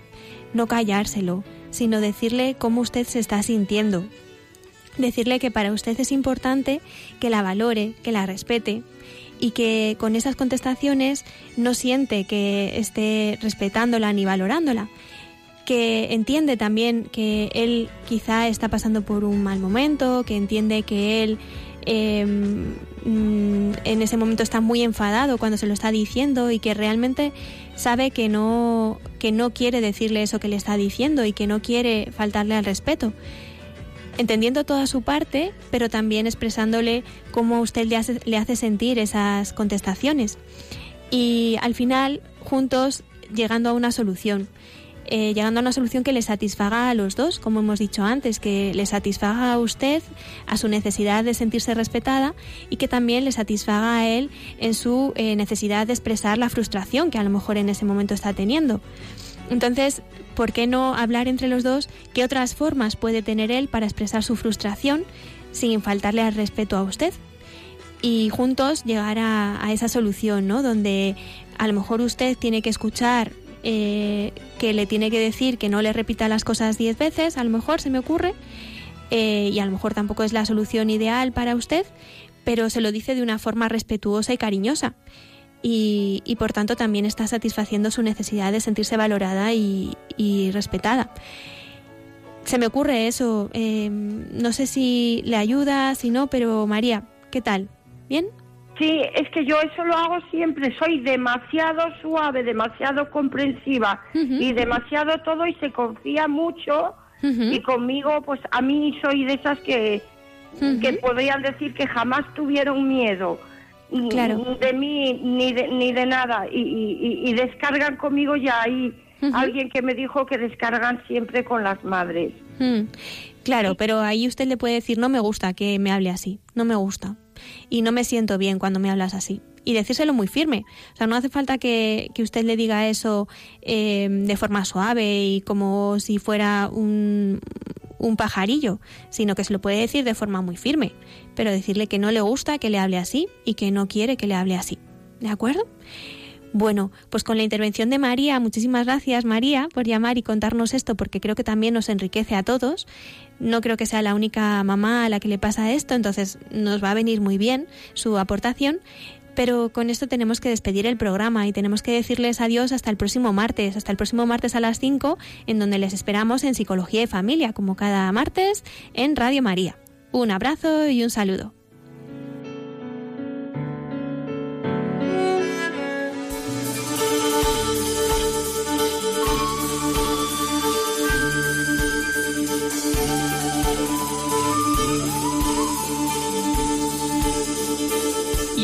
B: no callárselo, sino decirle cómo usted se está sintiendo. Decirle que para usted es importante que la valore, que la respete y que con esas contestaciones no siente que esté respetándola ni valorándola, que entiende también que él quizá está pasando por un mal momento, que entiende que él Em, mm, en ese momento está muy enfadado cuando se lo está diciendo y que realmente sabe que no, que no quiere decirle eso que le está diciendo y que no quiere faltarle al respeto. Entendiendo toda su parte, pero también expresándole cómo usted le hace, le hace sentir esas contestaciones. Y al final, juntos, llegando a una solución. Eh, llegando a una solución que le satisfaga a los dos, como hemos dicho antes, que le satisfaga a usted a su necesidad de sentirse respetada y que también le satisfaga a él en su eh, necesidad de expresar la frustración que a lo mejor en ese momento está teniendo. Entonces, ¿por qué no hablar entre los dos qué otras formas puede tener él para expresar su frustración sin faltarle al respeto a usted? Y juntos llegar a, a esa solución, ¿no? Donde a lo mejor usted tiene que escuchar eh, que le tiene que decir que no le repita las cosas diez veces, a lo mejor se me ocurre, eh, y a lo mejor tampoco es la solución ideal para usted, pero se lo dice de una forma respetuosa y cariñosa. Y, por tanto también está satisfaciendo su necesidad de sentirse valorada y, respetada. Se me ocurre eso. Eh, no sé si le ayuda, si no, pero María, ¿qué tal? ¿Bien?
H: Sí, es que yo eso lo hago siempre, soy demasiado suave, demasiado comprensiva y demasiado todo y se confía mucho. Y conmigo pues a mí soy de esas que, que podrían decir que jamás tuvieron miedo. De mí ni de, ni de nada. Y, y, descargan conmigo ya hay alguien que me dijo que descargan siempre con las madres.
B: Claro, pero ahí usted le puede decir no me gusta que me hable así, no me gusta y no me siento bien cuando me hablas así. Y decírselo muy firme. O sea, no hace falta que, usted le diga eso eh, de forma suave y como si fuera un, un pajarillo, sino que se lo puede decir de forma muy firme, pero decirle que no le gusta que le hable así y que no quiere que le hable así. ¿De acuerdo? Bueno, pues con la intervención de María, muchísimas gracias María por llamar y contarnos esto porque creo que también nos enriquece a todos. No creo que sea la única mamá a la que le pasa esto, entonces nos va a venir muy bien su aportación. Pero con esto tenemos que despedir el programa y tenemos que decirles adiós hasta el próximo martes, hasta el próximo martes a las 5, en donde les esperamos en Psicología y Familia, como cada martes en Radio María. Un abrazo y un saludo.